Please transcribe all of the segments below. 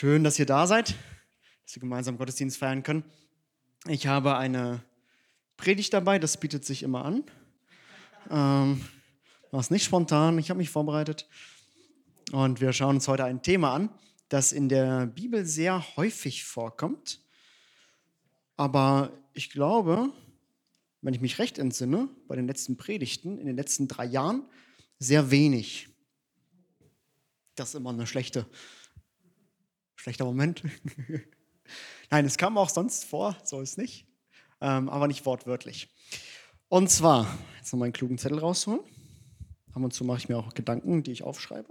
Schön, dass ihr da seid, dass wir gemeinsam Gottesdienst feiern können. Ich habe eine Predigt dabei, das bietet sich immer an. Ähm, war es nicht spontan, ich habe mich vorbereitet. Und wir schauen uns heute ein Thema an, das in der Bibel sehr häufig vorkommt. Aber ich glaube, wenn ich mich recht entsinne, bei den letzten Predigten in den letzten drei Jahren sehr wenig. Das ist immer eine schlechte, schlechter Moment. Nein, es kam auch sonst vor, so ist nicht, ähm, aber nicht wortwörtlich. Und zwar, jetzt noch mal einen klugen Zettel rausholen. Ab und zu mache ich mir auch Gedanken, die ich aufschreibe.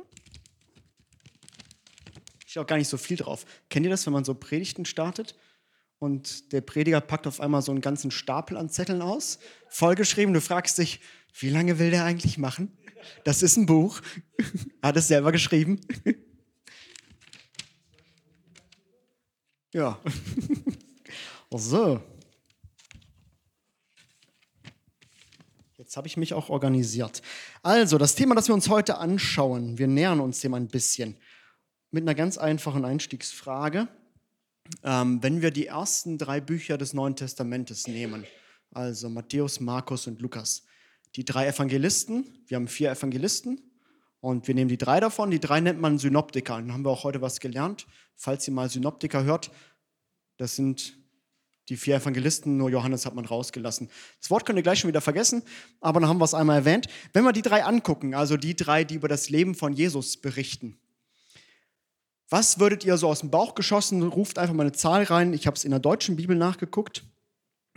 Ich auch gar nicht so viel drauf. Kennt ihr das, wenn man so Predigten startet und der Prediger packt auf einmal so einen ganzen Stapel an Zetteln aus, vollgeschrieben, du fragst dich, wie lange will der eigentlich machen? Das ist ein Buch, hat es selber geschrieben. Ja. so. Jetzt habe ich mich auch organisiert. Also, das Thema, das wir uns heute anschauen, wir nähern uns dem ein bisschen mit einer ganz einfachen Einstiegsfrage. Ähm, wenn wir die ersten drei Bücher des Neuen Testamentes nehmen, also Matthäus, Markus und Lukas, die drei Evangelisten, wir haben vier Evangelisten und wir nehmen die drei davon, die drei nennt man Synoptiker. Dann haben wir auch heute was gelernt. Falls ihr mal Synoptiker hört, das sind die vier Evangelisten, nur Johannes hat man rausgelassen. Das Wort könnt ihr gleich schon wieder vergessen, aber dann haben wir es einmal erwähnt. Wenn wir die drei angucken, also die drei, die über das Leben von Jesus berichten, was würdet ihr so aus dem Bauch geschossen? Ruft einfach mal eine Zahl rein. Ich habe es in der deutschen Bibel nachgeguckt.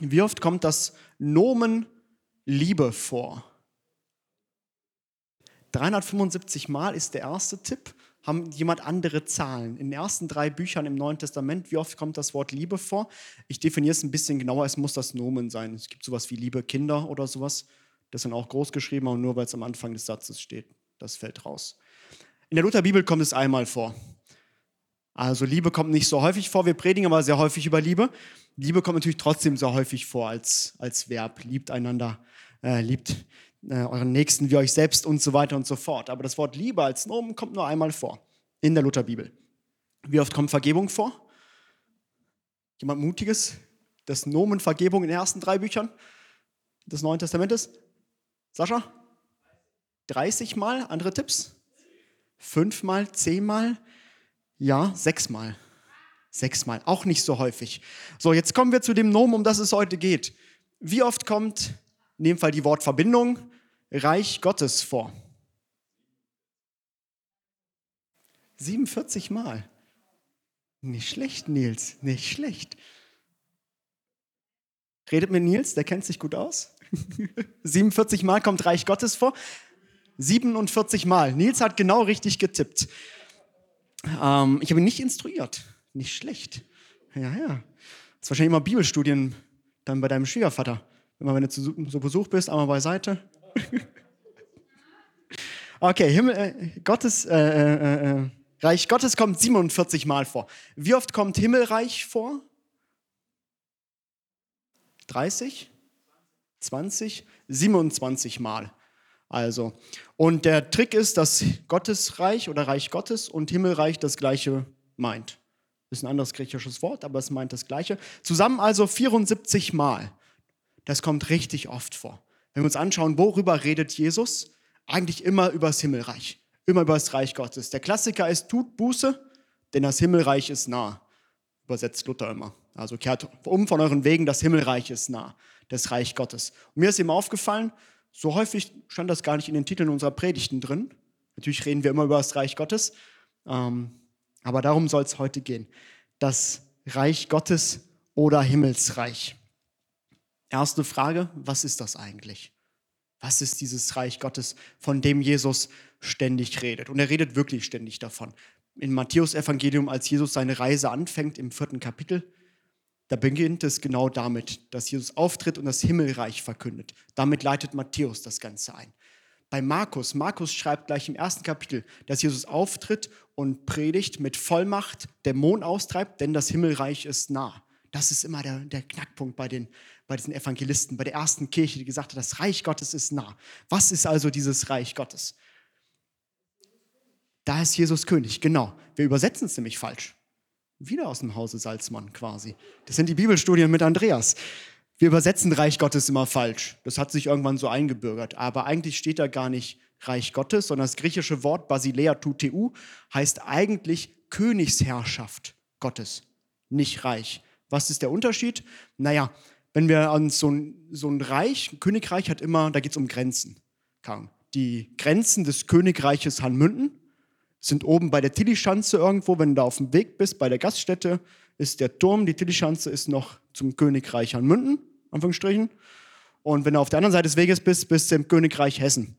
Wie oft kommt das Nomen Liebe vor? 375 Mal ist der erste Tipp. Haben jemand andere Zahlen? In den ersten drei Büchern im Neuen Testament, wie oft kommt das Wort Liebe vor? Ich definiere es ein bisschen genauer, es muss das Nomen sein. Es gibt sowas wie Liebe Kinder oder sowas. Das sind auch groß geschrieben, aber nur weil es am Anfang des Satzes steht. Das fällt raus. In der Lutherbibel kommt es einmal vor. Also Liebe kommt nicht so häufig vor, wir predigen aber sehr häufig über Liebe. Liebe kommt natürlich trotzdem sehr häufig vor als, als Verb. Liebt einander, äh, liebt äh, euren Nächsten wie euch selbst und so weiter und so fort. Aber das Wort Liebe als Nomen kommt nur einmal vor in der Lutherbibel. Wie oft kommt Vergebung vor? Jemand Mutiges? Das Nomen Vergebung in den ersten drei Büchern des Neuen Testamentes? Sascha? 30 Mal? Andere Tipps? Fünfmal? Zehnmal? Ja, sechsmal. Sechsmal, auch nicht so häufig. So, jetzt kommen wir zu dem Nomen, um das es heute geht. Wie oft kommt in dem Fall die Wortverbindung Reich Gottes vor? 47 Mal. Nicht schlecht, Nils, nicht schlecht. Redet mit Nils, der kennt sich gut aus. 47 Mal kommt Reich Gottes vor. 47 Mal. Nils hat genau richtig getippt. Ähm, ich habe ihn nicht instruiert. Nicht schlecht. Ja, ja. Das ist wahrscheinlich immer Bibelstudien dann bei deinem Schwiegervater. Immer wenn du zu so Besuch bist, einmal beiseite. okay, Himmel, äh, Gottes, äh, äh, äh, Reich Gottes kommt 47 Mal vor. Wie oft kommt Himmelreich vor? 30? 20? 27 Mal. Also, und der Trick ist, dass Gottesreich oder Reich Gottes und Himmelreich das gleiche meint. Ist ein anderes griechisches Wort, aber es meint das gleiche. Zusammen also 74 Mal. Das kommt richtig oft vor. Wenn wir uns anschauen, worüber redet Jesus? Eigentlich immer über das Himmelreich, immer über das Reich Gottes. Der Klassiker ist, tut Buße, denn das Himmelreich ist nah. Übersetzt Luther immer. Also kehrt um von euren Wegen, das Himmelreich ist nah, das Reich Gottes. Und mir ist eben aufgefallen, so häufig stand das gar nicht in den Titeln unserer Predigten drin. Natürlich reden wir immer über das Reich Gottes, ähm, aber darum soll es heute gehen. Das Reich Gottes oder Himmelsreich. Erste Frage, was ist das eigentlich? Was ist dieses Reich Gottes, von dem Jesus ständig redet? Und er redet wirklich ständig davon. Im Matthäus-Evangelium, als Jesus seine Reise anfängt, im vierten Kapitel, da beginnt es genau damit, dass Jesus auftritt und das Himmelreich verkündet. Damit leitet Matthäus das Ganze ein. Bei Markus, Markus schreibt gleich im ersten Kapitel, dass Jesus auftritt und predigt mit Vollmacht, Dämon austreibt, denn das Himmelreich ist nah. Das ist immer der, der Knackpunkt bei, den, bei diesen Evangelisten, bei der ersten Kirche, die gesagt hat, das Reich Gottes ist nah. Was ist also dieses Reich Gottes? Da ist Jesus König, genau. Wir übersetzen es nämlich falsch. Wieder aus dem Hause Salzmann quasi. Das sind die Bibelstudien mit Andreas. Wir übersetzen Reich Gottes immer falsch. Das hat sich irgendwann so eingebürgert. Aber eigentlich steht da gar nicht Reich Gottes, sondern das griechische Wort Basilea tuteu heißt eigentlich Königsherrschaft Gottes, nicht Reich. Was ist der Unterschied? Naja, wenn wir an so ein, so ein Reich, ein Königreich hat immer, da geht es um Grenzen. Die Grenzen des Königreiches Hanmünden sind oben bei der Tilly-Schanze irgendwo, wenn du da auf dem Weg bist, bei der Gaststätte, ist der Turm, die Tilly-Schanze ist noch zum Königreich Hanmünden, Anführungsstrichen. Und wenn du auf der anderen Seite des Weges bist, bist du im Königreich Hessen.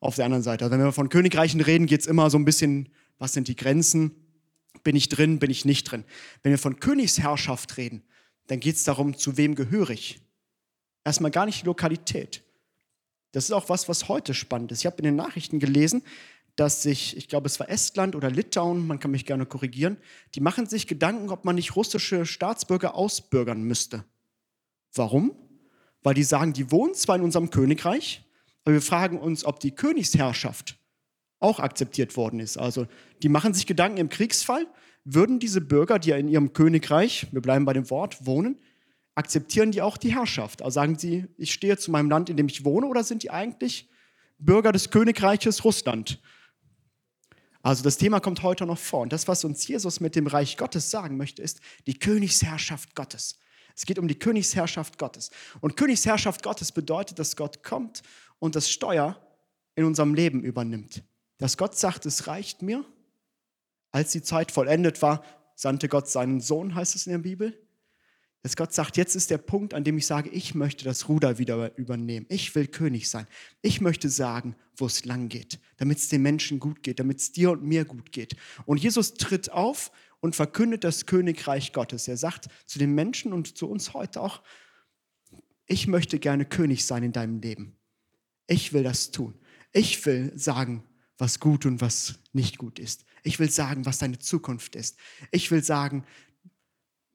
Auf der anderen Seite. Also wenn wir von Königreichen reden, geht es immer so ein bisschen, was sind die Grenzen? Bin ich drin, bin ich nicht drin? Wenn wir von Königsherrschaft reden, dann geht es darum, zu wem gehöre ich. Erstmal gar nicht die Lokalität. Das ist auch was, was heute spannend ist. Ich habe in den Nachrichten gelesen, dass sich, ich glaube, es war Estland oder Litauen, man kann mich gerne korrigieren, die machen sich Gedanken, ob man nicht russische Staatsbürger ausbürgern müsste. Warum? Weil die sagen, die wohnen zwar in unserem Königreich, aber wir fragen uns, ob die Königsherrschaft auch akzeptiert worden ist. Also die machen sich Gedanken im Kriegsfall, würden diese Bürger, die ja in ihrem Königreich, wir bleiben bei dem Wort, wohnen, akzeptieren die auch die Herrschaft? Also sagen sie, ich stehe zu meinem Land, in dem ich wohne, oder sind die eigentlich Bürger des Königreiches Russland? Also das Thema kommt heute noch vor. Und das, was uns Jesus mit dem Reich Gottes sagen möchte, ist die Königsherrschaft Gottes. Es geht um die Königsherrschaft Gottes. Und Königsherrschaft Gottes bedeutet, dass Gott kommt und das Steuer in unserem Leben übernimmt. Dass Gott sagt, es reicht mir. Als die Zeit vollendet war, sandte Gott seinen Sohn, heißt es in der Bibel. Dass Gott sagt, jetzt ist der Punkt, an dem ich sage, ich möchte das Ruder wieder übernehmen. Ich will König sein. Ich möchte sagen, wo es lang geht, damit es den Menschen gut geht, damit es dir und mir gut geht. Und Jesus tritt auf und verkündet das Königreich Gottes. Er sagt zu den Menschen und zu uns heute auch, ich möchte gerne König sein in deinem Leben. Ich will das tun. Ich will sagen, was gut und was nicht gut ist. Ich will sagen, was deine Zukunft ist. Ich will sagen,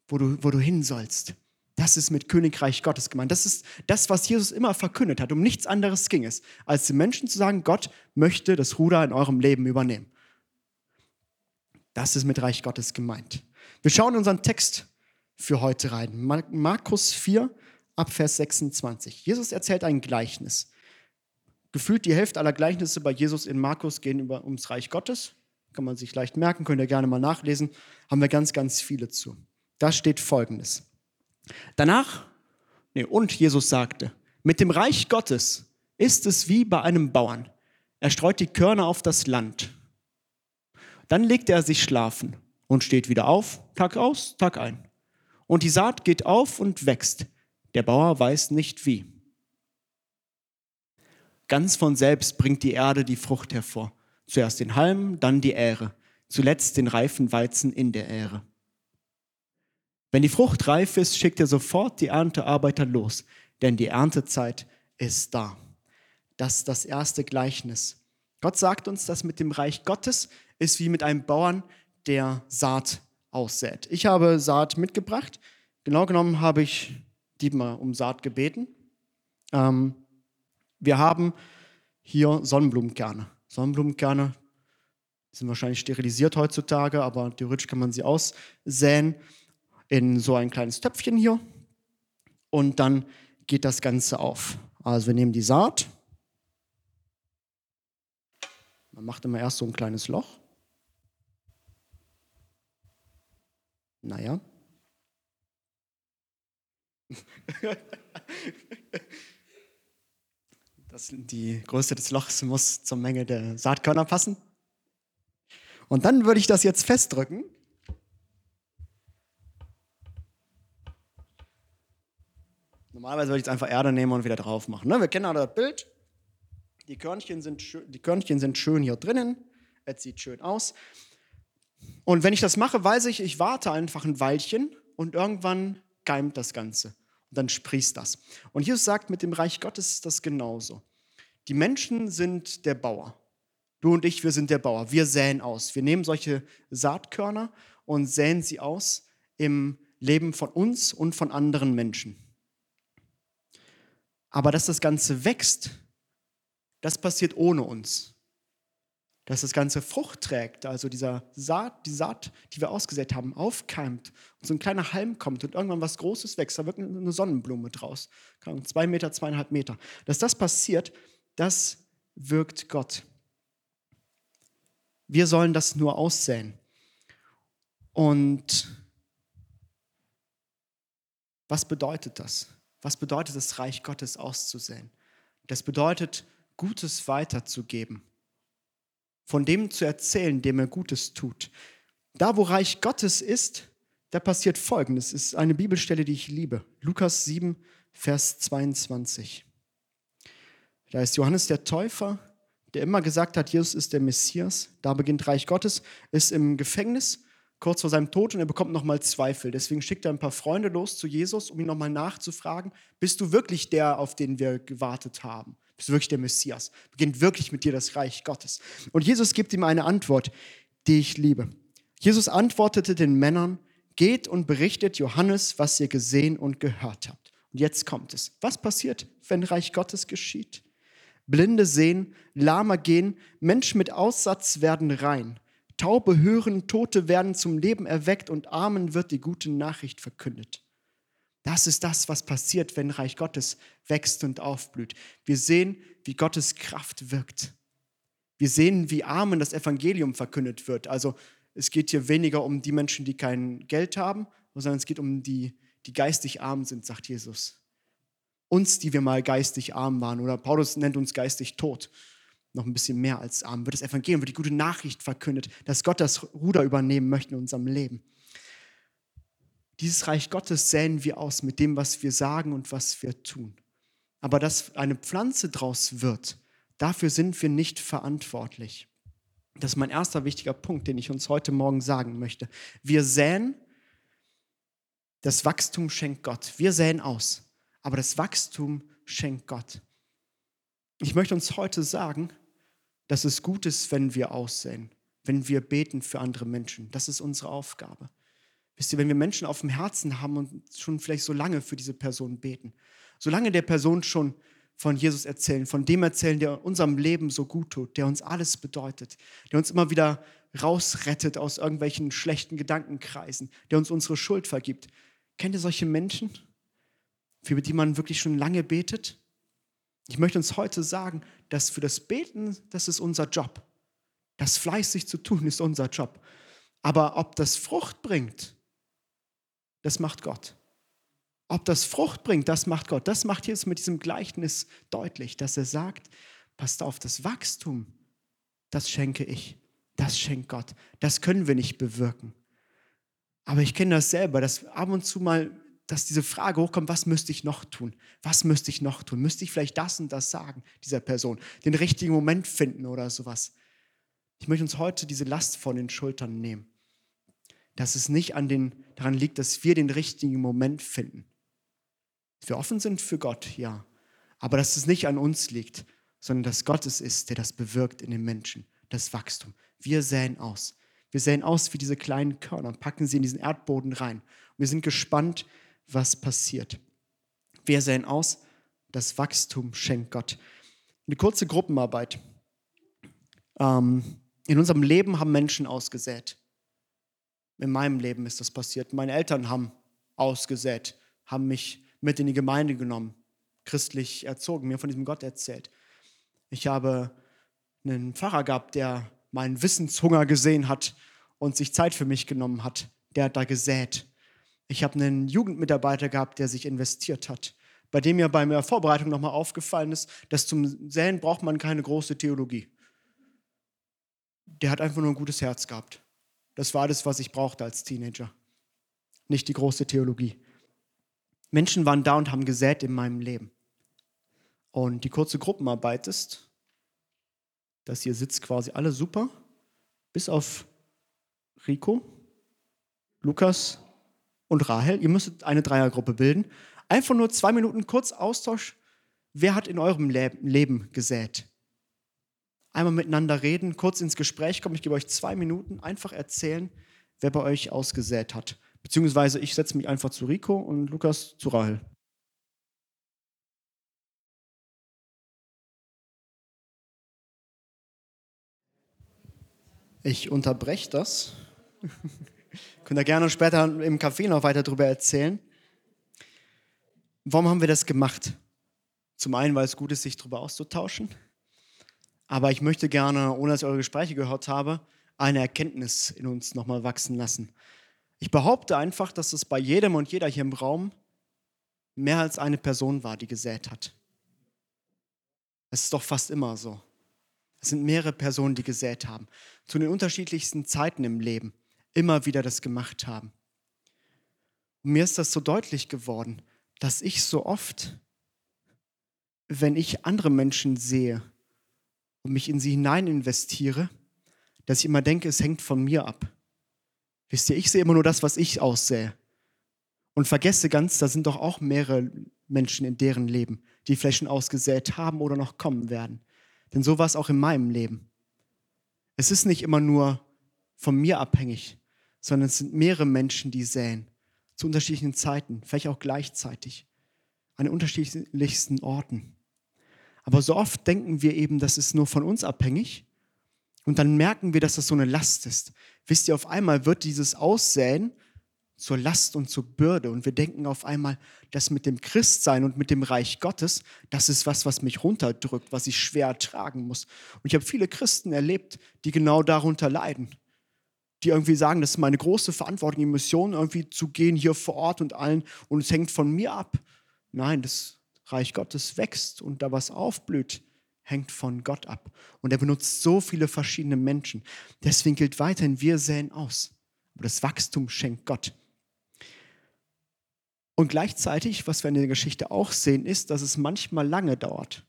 wo du, wo du hin sollst. Das ist mit Königreich Gottes gemeint. Das ist das, was Jesus immer verkündet hat. Um nichts anderes ging es, als den Menschen zu sagen, Gott möchte das Ruder in eurem Leben übernehmen. Das ist mit Reich Gottes gemeint. Wir schauen unseren Text für heute rein. Markus 4, Abvers 26. Jesus erzählt ein Gleichnis. Gefühlt die Hälfte aller Gleichnisse bei Jesus in Markus gehen über, ums Reich Gottes. Kann man sich leicht merken, könnt ihr gerne mal nachlesen. Haben wir ganz, ganz viele zu. Da steht folgendes. Danach, nee, und Jesus sagte, mit dem Reich Gottes ist es wie bei einem Bauern. Er streut die Körner auf das Land. Dann legt er sich schlafen und steht wieder auf, Tag aus, Tag ein. Und die Saat geht auf und wächst. Der Bauer weiß nicht wie. Ganz von selbst bringt die Erde die Frucht hervor. Zuerst den Halm, dann die Ähre, zuletzt den reifen Weizen in der Ähre. Wenn die Frucht reif ist, schickt er sofort die Erntearbeiter los, denn die Erntezeit ist da. Das ist das erste Gleichnis. Gott sagt uns, dass mit dem Reich Gottes ist wie mit einem Bauern, der Saat aussät. Ich habe Saat mitgebracht. Genau genommen habe ich Dietmar um Saat gebeten. Ähm, wir haben hier Sonnenblumenkerne. Sonnenblumenkerne sind wahrscheinlich sterilisiert heutzutage, aber theoretisch kann man sie aussäen in so ein kleines Töpfchen hier und dann geht das Ganze auf. Also wir nehmen die Saat, man macht immer erst so ein kleines Loch. Naja. Das, die Größe des Lochs muss zur Menge der Saatkörner passen. Und dann würde ich das jetzt festdrücken Normalerweise würde ich jetzt einfach Erde nehmen und wieder drauf machen. Ne? Wir kennen alle das Bild. Die Körnchen, sind die Körnchen sind schön hier drinnen. Es sieht schön aus. Und wenn ich das mache, weiß ich, ich warte einfach ein Weilchen und irgendwann keimt das Ganze. Dann sprießt das. Und Jesus sagt, mit dem Reich Gottes ist das genauso. Die Menschen sind der Bauer. Du und ich, wir sind der Bauer. Wir säen aus. Wir nehmen solche Saatkörner und säen sie aus im Leben von uns und von anderen Menschen. Aber dass das Ganze wächst, das passiert ohne uns. Dass das Ganze Frucht trägt, also dieser Saat, die Saat, die wir ausgesät haben, aufkeimt und so ein kleiner Halm kommt und irgendwann was Großes wächst, da wird eine Sonnenblume draus, zwei Meter, zweieinhalb Meter. Dass das passiert, das wirkt Gott. Wir sollen das nur aussäen. Und was bedeutet das? Was bedeutet das Reich Gottes auszusäen? Das bedeutet, Gutes weiterzugeben von dem zu erzählen, dem er Gutes tut. Da, wo Reich Gottes ist, da passiert Folgendes. Es ist eine Bibelstelle, die ich liebe. Lukas 7, Vers 22. Da ist Johannes der Täufer, der immer gesagt hat, Jesus ist der Messias. Da beginnt Reich Gottes, ist im Gefängnis kurz vor seinem Tod und er bekommt nochmal Zweifel. Deswegen schickt er ein paar Freunde los zu Jesus, um ihn nochmal nachzufragen, bist du wirklich der, auf den wir gewartet haben? Bist du wirklich der Messias. Beginnt wirklich mit dir das Reich Gottes. Und Jesus gibt ihm eine Antwort, die ich liebe. Jesus antwortete den Männern, geht und berichtet Johannes, was ihr gesehen und gehört habt. Und jetzt kommt es. Was passiert, wenn Reich Gottes geschieht? Blinde sehen, Lahme gehen, Menschen mit Aussatz werden rein. Taube hören, Tote werden zum Leben erweckt und Armen wird die gute Nachricht verkündet. Das ist das, was passiert, wenn Reich Gottes wächst und aufblüht. Wir sehen, wie Gottes Kraft wirkt. Wir sehen, wie Armen das Evangelium verkündet wird. Also es geht hier weniger um die Menschen, die kein Geld haben, sondern es geht um die, die geistig arm sind, sagt Jesus. Uns, die wir mal geistig arm waren, oder Paulus nennt uns geistig tot, noch ein bisschen mehr als arm, wird das Evangelium, wird die gute Nachricht verkündet, dass Gott das Ruder übernehmen möchte in unserem Leben. Dieses Reich Gottes säen wir aus mit dem, was wir sagen und was wir tun. Aber dass eine Pflanze draus wird, dafür sind wir nicht verantwortlich. Das ist mein erster wichtiger Punkt, den ich uns heute Morgen sagen möchte. Wir säen, das Wachstum schenkt Gott. Wir säen aus, aber das Wachstum schenkt Gott. Ich möchte uns heute sagen, dass es gut ist, wenn wir aussäen, wenn wir beten für andere Menschen. Das ist unsere Aufgabe. Wisst ihr, wenn wir Menschen auf dem Herzen haben und schon vielleicht so lange für diese Person beten, solange der Person schon von Jesus erzählen, von dem erzählen, der unserem Leben so gut tut, der uns alles bedeutet, der uns immer wieder rausrettet aus irgendwelchen schlechten Gedankenkreisen, der uns unsere Schuld vergibt. Kennt ihr solche Menschen, für die man wirklich schon lange betet? Ich möchte uns heute sagen, dass für das Beten, das ist unser Job. Das fleißig zu tun ist unser Job. Aber ob das Frucht bringt, das macht Gott. Ob das Frucht bringt, das macht Gott. Das macht Jesus mit diesem Gleichnis deutlich, dass er sagt, passt auf, das Wachstum, das schenke ich, das schenkt Gott. Das können wir nicht bewirken. Aber ich kenne das selber, dass ab und zu mal, dass diese Frage hochkommt, was müsste ich noch tun? Was müsste ich noch tun? Müsste ich vielleicht das und das sagen, dieser Person? Den richtigen Moment finden oder sowas? Ich möchte uns heute diese Last von den Schultern nehmen dass es nicht an den, daran liegt, dass wir den richtigen Moment finden. Dass wir offen sind für Gott, ja. Aber dass es nicht an uns liegt, sondern dass Gott es ist, der das bewirkt in den Menschen, das Wachstum. Wir säen aus. Wir säen aus wie diese kleinen Körner und packen sie in diesen Erdboden rein. Wir sind gespannt, was passiert. Wir säen aus, das Wachstum schenkt Gott. Eine kurze Gruppenarbeit. Ähm, in unserem Leben haben Menschen ausgesät. In meinem Leben ist das passiert. Meine Eltern haben ausgesät, haben mich mit in die Gemeinde genommen, christlich erzogen, mir von diesem Gott erzählt. Ich habe einen Pfarrer gehabt, der meinen Wissenshunger gesehen hat und sich Zeit für mich genommen hat. Der hat da gesät. Ich habe einen Jugendmitarbeiter gehabt, der sich investiert hat, bei dem mir bei der Vorbereitung nochmal aufgefallen ist, dass zum Säen braucht man keine große Theologie. Der hat einfach nur ein gutes Herz gehabt. Das war das, was ich brauchte als Teenager. Nicht die große Theologie. Menschen waren da und haben gesät in meinem Leben. Und die kurze Gruppenarbeit ist, dass hier sitzt quasi alle super, bis auf Rico, Lukas und Rahel. Ihr müsstet eine Dreiergruppe bilden. Einfach nur zwei Minuten kurz Austausch. Wer hat in eurem Leben gesät? Einmal miteinander reden, kurz ins Gespräch kommen. Ich gebe euch zwei Minuten, einfach erzählen, wer bei euch ausgesät hat. Beziehungsweise ich setze mich einfach zu Rico und Lukas zu Rahel. Ich unterbreche das. Könnt ihr gerne später im Café noch weiter darüber erzählen. Warum haben wir das gemacht? Zum einen, weil es gut ist, sich darüber auszutauschen. Aber ich möchte gerne, ohne dass ich eure Gespräche gehört habe, eine Erkenntnis in uns nochmal wachsen lassen. Ich behaupte einfach, dass es bei jedem und jeder hier im Raum mehr als eine Person war, die gesät hat. Es ist doch fast immer so. Es sind mehrere Personen, die gesät haben, zu den unterschiedlichsten Zeiten im Leben immer wieder das gemacht haben. Und mir ist das so deutlich geworden, dass ich so oft, wenn ich andere Menschen sehe und mich in sie hinein investiere, dass ich immer denke, es hängt von mir ab. Wisst ihr, ich sehe immer nur das, was ich aussehe. Und vergesse ganz, da sind doch auch mehrere Menschen in deren Leben, die vielleicht schon ausgesät haben oder noch kommen werden. Denn so war es auch in meinem Leben. Es ist nicht immer nur von mir abhängig, sondern es sind mehrere Menschen, die säen. Zu unterschiedlichen Zeiten, vielleicht auch gleichzeitig, an unterschiedlichsten Orten. Aber so oft denken wir eben, das ist nur von uns abhängig. Und dann merken wir, dass das so eine Last ist. Wisst ihr, auf einmal wird dieses Aussäen zur Last und zur Bürde. Und wir denken auf einmal, das mit dem Christsein und mit dem Reich Gottes, das ist was, was mich runterdrückt, was ich schwer ertragen muss. Und ich habe viele Christen erlebt, die genau darunter leiden. Die irgendwie sagen, das ist meine große Verantwortung, in Mission irgendwie zu gehen hier vor Ort und allen und es hängt von mir ab. Nein, das Reich Gottes wächst und da was aufblüht, hängt von Gott ab. Und er benutzt so viele verschiedene Menschen. Deswegen gilt weiterhin, wir säen aus. Aber das Wachstum schenkt Gott. Und gleichzeitig, was wir in der Geschichte auch sehen, ist, dass es manchmal lange dauert.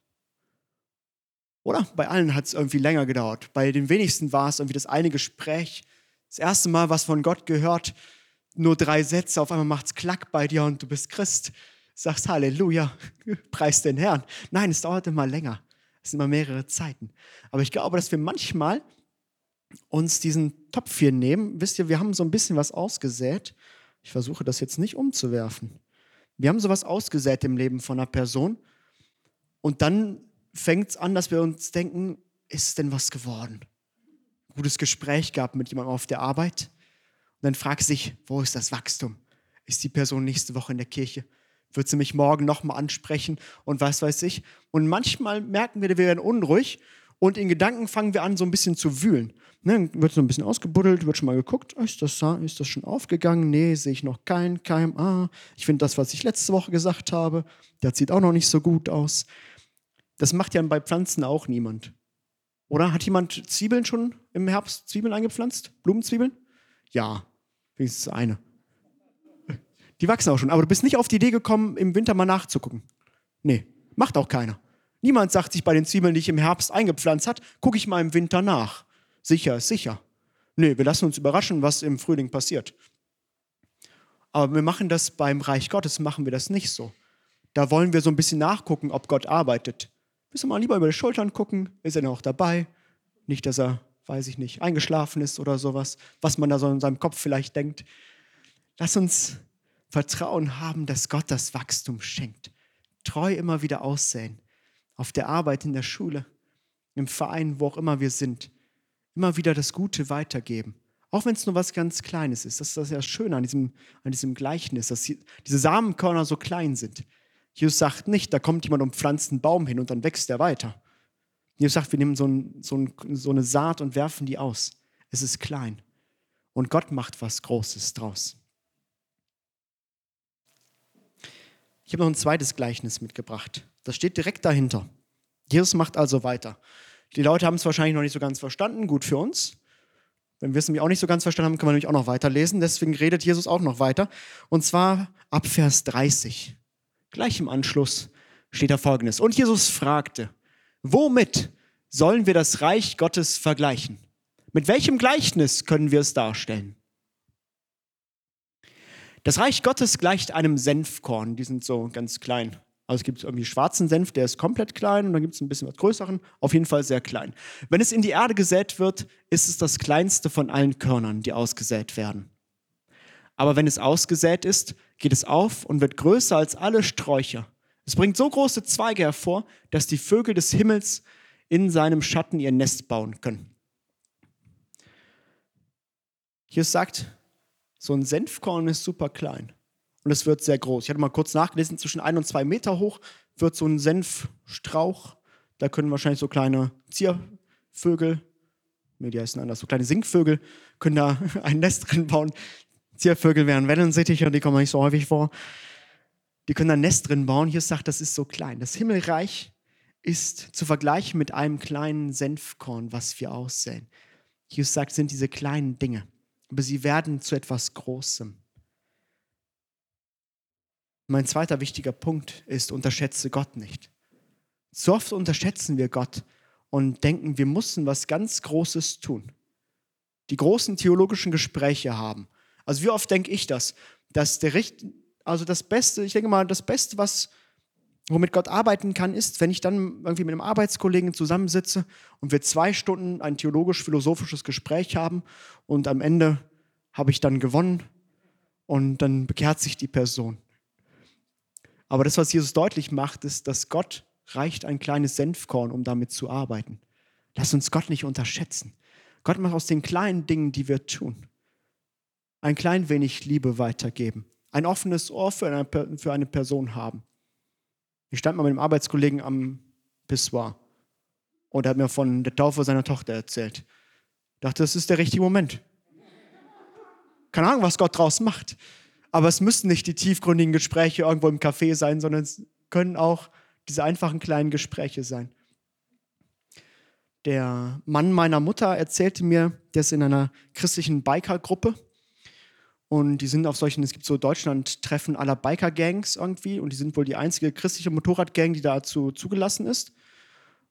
Oder? Bei allen hat es irgendwie länger gedauert. Bei den wenigsten war es irgendwie das eine Gespräch, das erste Mal was von Gott gehört, nur drei Sätze, auf einmal macht es Klack bei dir und du bist Christ. Sagst Halleluja, preis den Herrn. Nein, es dauert immer länger. Es sind immer mehrere Zeiten. Aber ich glaube, dass wir manchmal uns diesen Topf hier nehmen. Wisst ihr, wir haben so ein bisschen was ausgesät ich versuche das jetzt nicht umzuwerfen. Wir haben sowas ausgesät im Leben von einer Person und dann fängt es an, dass wir uns denken, ist denn was geworden? Gutes Gespräch gehabt mit jemandem auf der Arbeit und dann fragt sich, wo ist das Wachstum? Ist die Person nächste Woche in der Kirche? Wird sie mich morgen nochmal ansprechen und was weiß ich? Und manchmal merken wir, wir werden unruhig und in Gedanken fangen wir an, so ein bisschen zu wühlen. Ne, wird so ein bisschen ausgebuddelt, wird schon mal geguckt, ist das, ist das schon aufgegangen? Nee, sehe ich noch kein Keim. Ah, ich finde das, was ich letzte Woche gesagt habe, das sieht auch noch nicht so gut aus. Das macht ja bei Pflanzen auch niemand. Oder hat jemand Zwiebeln schon im Herbst Zwiebeln eingepflanzt? Blumenzwiebeln? Ja, wenigstens eine. Die wachsen auch schon. Aber du bist nicht auf die Idee gekommen, im Winter mal nachzugucken. Nee, macht auch keiner. Niemand sagt sich bei den Zwiebeln, die ich im Herbst eingepflanzt hat, gucke ich mal im Winter nach. Sicher ist sicher. Nee, wir lassen uns überraschen, was im Frühling passiert. Aber wir machen das beim Reich Gottes, machen wir das nicht so. Da wollen wir so ein bisschen nachgucken, ob Gott arbeitet. Müssen wir mal lieber über die Schultern gucken, ist er noch dabei? Nicht, dass er, weiß ich nicht, eingeschlafen ist oder sowas, was man da so in seinem Kopf vielleicht denkt. Lass uns Vertrauen haben, dass Gott das Wachstum schenkt. Treu immer wieder aussehen auf der Arbeit, in der Schule, im Verein, wo auch immer wir sind, immer wieder das Gute weitergeben. Auch wenn es nur was ganz Kleines ist. Das ist das ja schön an diesem, an diesem Gleichnis, dass diese Samenkörner so klein sind. Jesus sagt nicht, da kommt jemand und pflanzt einen Baum hin und dann wächst er weiter. Jesus sagt, wir nehmen so, ein, so, ein, so eine Saat und werfen die aus. Es ist klein. Und Gott macht was Großes draus. Ich habe noch ein zweites Gleichnis mitgebracht. Das steht direkt dahinter. Jesus macht also weiter. Die Leute haben es wahrscheinlich noch nicht so ganz verstanden, gut für uns. Wenn wir es nämlich auch nicht so ganz verstanden haben, können wir nämlich auch noch weiterlesen. Deswegen redet Jesus auch noch weiter. Und zwar ab Vers 30. Gleich im Anschluss steht da folgendes. Und Jesus fragte, womit sollen wir das Reich Gottes vergleichen? Mit welchem Gleichnis können wir es darstellen? Das Reich Gottes gleicht einem Senfkorn. Die sind so ganz klein. Also es gibt irgendwie schwarzen Senf, der ist komplett klein und dann gibt es ein bisschen was größeren, auf jeden Fall sehr klein. Wenn es in die Erde gesät wird, ist es das kleinste von allen Körnern, die ausgesät werden. Aber wenn es ausgesät ist, geht es auf und wird größer als alle Sträucher. Es bringt so große Zweige hervor, dass die Vögel des Himmels in seinem Schatten ihr Nest bauen können. Jesus sagt, so ein Senfkorn ist super klein und es wird sehr groß. Ich hatte mal kurz nachgelesen, zwischen ein und zwei Meter hoch wird so ein Senfstrauch. Da können wahrscheinlich so kleine Ziervögel, nee, die heißen anders, so kleine Singvögel, können da ein Nest drin bauen. Ziervögel wären Wellensittiche, die kommen nicht so häufig vor. Die können ein Nest drin bauen. Hier sagt, das ist so klein. Das Himmelreich ist zu vergleichen mit einem kleinen Senfkorn, was wir aussehen. Jesus sagt, sind diese kleinen Dinge, aber sie werden zu etwas Großem. Mein zweiter wichtiger Punkt ist, unterschätze Gott nicht. So oft unterschätzen wir Gott und denken, wir müssen was ganz Großes tun. Die großen theologischen Gespräche haben. Also wie oft denke ich das, dass der Richt, also das Beste, ich denke mal, das Beste, was womit Gott arbeiten kann, ist, wenn ich dann irgendwie mit einem Arbeitskollegen zusammensitze und wir zwei Stunden ein theologisch-philosophisches Gespräch haben und am Ende habe ich dann gewonnen und dann bekehrt sich die Person. Aber das, was Jesus deutlich macht, ist, dass Gott reicht ein kleines Senfkorn, um damit zu arbeiten. Lass uns Gott nicht unterschätzen. Gott macht aus den kleinen Dingen, die wir tun, ein klein wenig Liebe weitergeben, ein offenes Ohr für eine, für eine Person haben. Ich stand mal mit einem Arbeitskollegen am Pissoir und er hat mir von der Taufe seiner Tochter erzählt. Ich dachte, das ist der richtige Moment. Keine Ahnung, was Gott draus macht. Aber es müssen nicht die tiefgründigen Gespräche irgendwo im Café sein, sondern es können auch diese einfachen kleinen Gespräche sein. Der Mann meiner Mutter erzählte mir, der ist in einer christlichen Biker-Gruppe und die sind auf solchen, es gibt so Deutschland-Treffen aller Biker-Gangs irgendwie und die sind wohl die einzige christliche Motorradgang, die dazu zugelassen ist.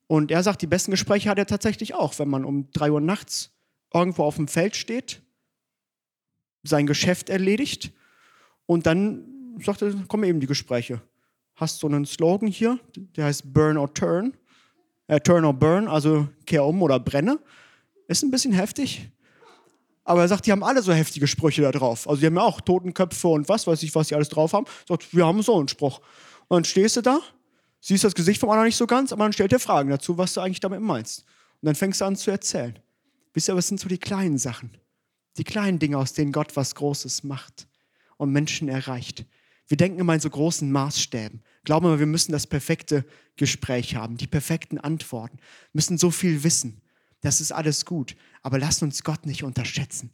Und er sagt, die besten Gespräche hat er tatsächlich auch, wenn man um drei Uhr nachts irgendwo auf dem Feld steht, sein Geschäft erledigt und dann sagt er, kommen eben die Gespräche. Hast so einen Slogan hier, der heißt Burn or Turn. Äh, turn or Burn, also kehr um oder brenne. Ist ein bisschen heftig, aber er sagt, die haben alle so heftige Sprüche da drauf. Also die haben ja auch Totenköpfe und was weiß ich, was die alles drauf haben. Er sagt, wir haben so einen Spruch. Und dann stehst du da, siehst das Gesicht vom anderen nicht so ganz, aber dann stellt er Fragen dazu, was du eigentlich damit meinst. Und dann fängst du an zu erzählen. Wisst ihr, was sind so die kleinen Sachen? Die kleinen Dinge, aus denen Gott was Großes macht und Menschen erreicht. Wir denken immer in so großen Maßstäben. Glauben immer, wir müssen das perfekte Gespräch haben, die perfekten Antworten, müssen so viel wissen. Das ist alles gut. Aber lasst uns Gott nicht unterschätzen.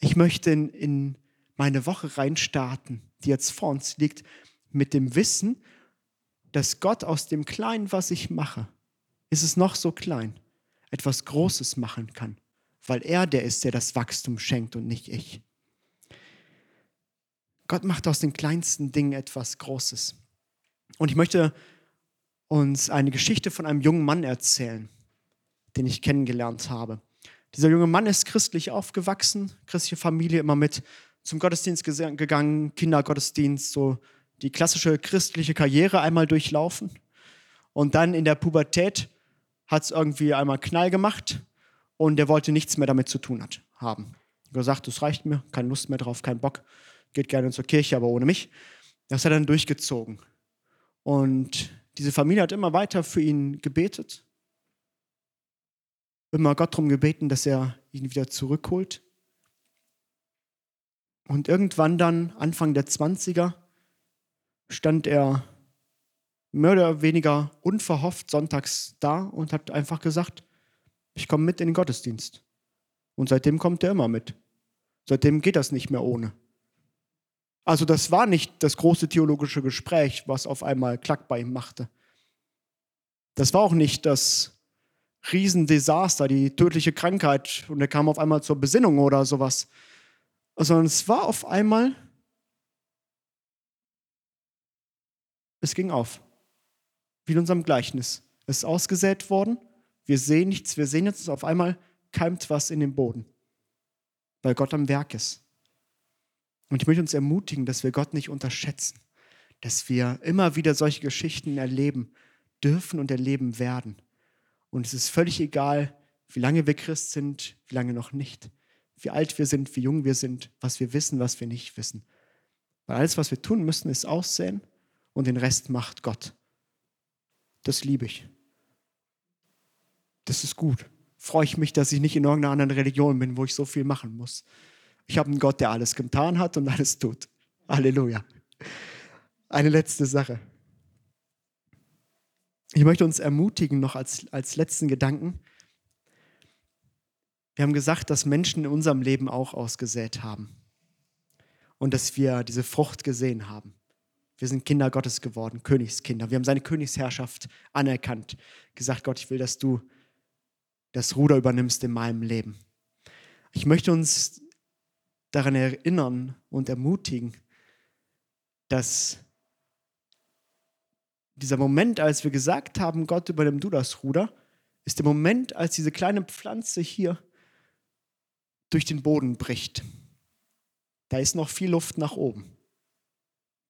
Ich möchte in, in meine Woche reinstarten, die jetzt vor uns liegt, mit dem Wissen, dass Gott aus dem Kleinen, was ich mache, ist es noch so klein, etwas Großes machen kann, weil er der ist, der das Wachstum schenkt und nicht ich. Gott macht aus den kleinsten Dingen etwas Großes. Und ich möchte uns eine Geschichte von einem jungen Mann erzählen, den ich kennengelernt habe. Dieser junge Mann ist christlich aufgewachsen, christliche Familie, immer mit zum Gottesdienst gegangen, Kindergottesdienst, so die klassische christliche Karriere einmal durchlaufen. Und dann in der Pubertät hat es irgendwie einmal Knall gemacht und er wollte nichts mehr damit zu tun hat, haben. Er gesagt, das reicht mir, keine Lust mehr drauf, kein Bock, geht gerne zur Kirche, aber ohne mich. Das hat er dann durchgezogen. Und diese Familie hat immer weiter für ihn gebetet immer Gott darum gebeten, dass er ihn wieder zurückholt. Und irgendwann dann, Anfang der 20er, stand er mehr oder weniger unverhofft sonntags da und hat einfach gesagt, ich komme mit in den Gottesdienst. Und seitdem kommt er immer mit. Seitdem geht das nicht mehr ohne. Also das war nicht das große theologische Gespräch, was auf einmal Klack bei ihm machte. Das war auch nicht das Riesendesaster, die tödliche Krankheit und er kam auf einmal zur Besinnung oder sowas. Sondern es war auf einmal, es ging auf. Wie in unserem Gleichnis. Es ist ausgesät worden, wir sehen nichts, wir sehen jetzt, auf einmal keimt was in den Boden, weil Gott am Werk ist. Und ich möchte uns ermutigen, dass wir Gott nicht unterschätzen, dass wir immer wieder solche Geschichten erleben dürfen und erleben werden. Und es ist völlig egal, wie lange wir Christ sind, wie lange noch nicht, wie alt wir sind, wie jung wir sind, was wir wissen, was wir nicht wissen. Weil alles, was wir tun müssen, ist aussehen und den Rest macht Gott. Das liebe ich. Das ist gut. Freue ich mich, dass ich nicht in irgendeiner anderen Religion bin, wo ich so viel machen muss. Ich habe einen Gott, der alles getan hat und alles tut. Halleluja. Eine letzte Sache. Ich möchte uns ermutigen, noch als, als letzten Gedanken. Wir haben gesagt, dass Menschen in unserem Leben auch ausgesät haben und dass wir diese Frucht gesehen haben. Wir sind Kinder Gottes geworden, Königskinder. Wir haben seine Königsherrschaft anerkannt. Gesagt, Gott, ich will, dass du das Ruder übernimmst in meinem Leben. Ich möchte uns daran erinnern und ermutigen, dass dieser Moment, als wir gesagt haben, Gott, übernimm du das Ruder, ist der Moment, als diese kleine Pflanze hier durch den Boden bricht. Da ist noch viel Luft nach oben.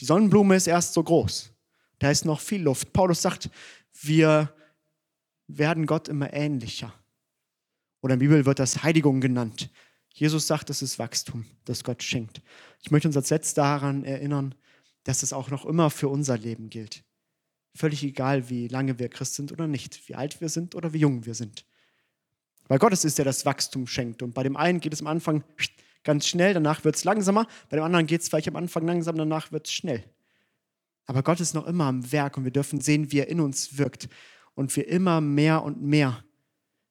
Die Sonnenblume ist erst so groß. Da ist noch viel Luft. Paulus sagt, wir werden Gott immer ähnlicher. Oder in der Bibel wird das Heiligung genannt. Jesus sagt, es ist Wachstum, das Gott schenkt. Ich möchte uns als letztes daran erinnern, dass es auch noch immer für unser Leben gilt. Völlig egal, wie lange wir Christ sind oder nicht, wie alt wir sind oder wie jung wir sind. Weil Gott es ist, der das Wachstum schenkt. Und bei dem einen geht es am Anfang ganz schnell, danach wird es langsamer. Bei dem anderen geht es vielleicht am Anfang langsam, danach wird es schnell. Aber Gott ist noch immer am Werk und wir dürfen sehen, wie er in uns wirkt und wir immer mehr und mehr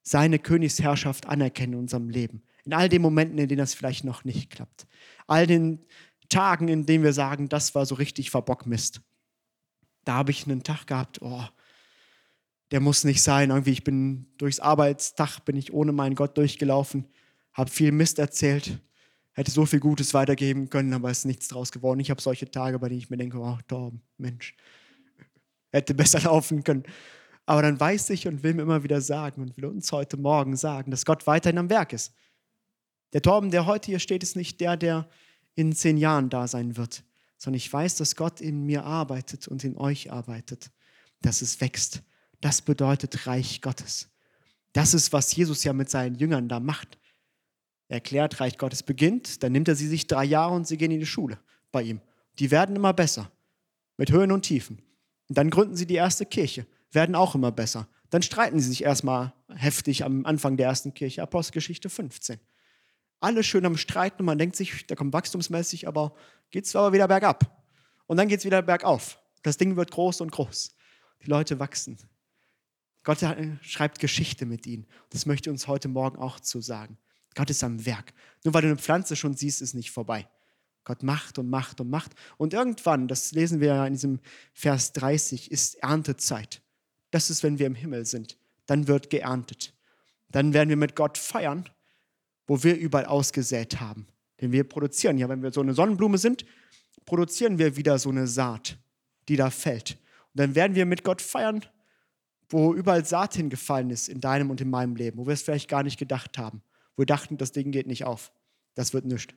seine Königsherrschaft anerkennen in unserem Leben. In all den Momenten, in denen das vielleicht noch nicht klappt. All den Tagen, in denen wir sagen, das war so richtig Verbockmist. Da habe ich einen Tag gehabt, oh, der muss nicht sein. Irgendwie, ich bin durchs Arbeitstag, bin ich ohne meinen Gott durchgelaufen, habe viel Mist erzählt, hätte so viel Gutes weitergeben können, aber es ist nichts draus geworden. Ich habe solche Tage, bei denen ich mir denke, oh, Torben, Mensch, hätte besser laufen können. Aber dann weiß ich und will mir immer wieder sagen und will uns heute Morgen sagen, dass Gott weiterhin am Werk ist. Der Torben, der heute hier steht, ist nicht der, der in zehn Jahren da sein wird, sondern ich weiß, dass Gott in mir arbeitet und in euch arbeitet, dass es wächst. Das bedeutet Reich Gottes. Das ist, was Jesus ja mit seinen Jüngern da macht. Er erklärt, Reich Gottes beginnt, dann nimmt er sie sich drei Jahre und sie gehen in die Schule bei ihm. Die werden immer besser, mit Höhen und Tiefen. Und dann gründen sie die erste Kirche, werden auch immer besser. Dann streiten sie sich erstmal heftig am Anfang der ersten Kirche, Apostelgeschichte 15. Alle schön am Streiten und man denkt sich, da kommt wachstumsmäßig, aber geht es aber wieder bergab. Und dann geht es wieder bergauf. Das Ding wird groß und groß. Die Leute wachsen. Gott schreibt Geschichte mit ihnen. Das möchte uns heute Morgen auch zu sagen. Gott ist am Werk. Nur weil du eine Pflanze schon siehst, ist nicht vorbei. Gott macht und macht und macht. Und irgendwann, das lesen wir in diesem Vers 30, ist Erntezeit. Das ist, wenn wir im Himmel sind. Dann wird geerntet. Dann werden wir mit Gott feiern, wo wir überall ausgesät haben. Denn wir produzieren ja, wenn wir so eine Sonnenblume sind, produzieren wir wieder so eine Saat, die da fällt. Und dann werden wir mit Gott feiern, wo überall Saat hingefallen ist in deinem und in meinem Leben, wo wir es vielleicht gar nicht gedacht haben wo wir dachten, das Ding geht nicht auf. Das wird nichts.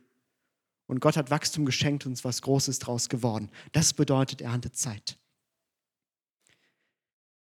Und Gott hat Wachstum geschenkt und uns was Großes draus geworden. Das bedeutet Erntezeit.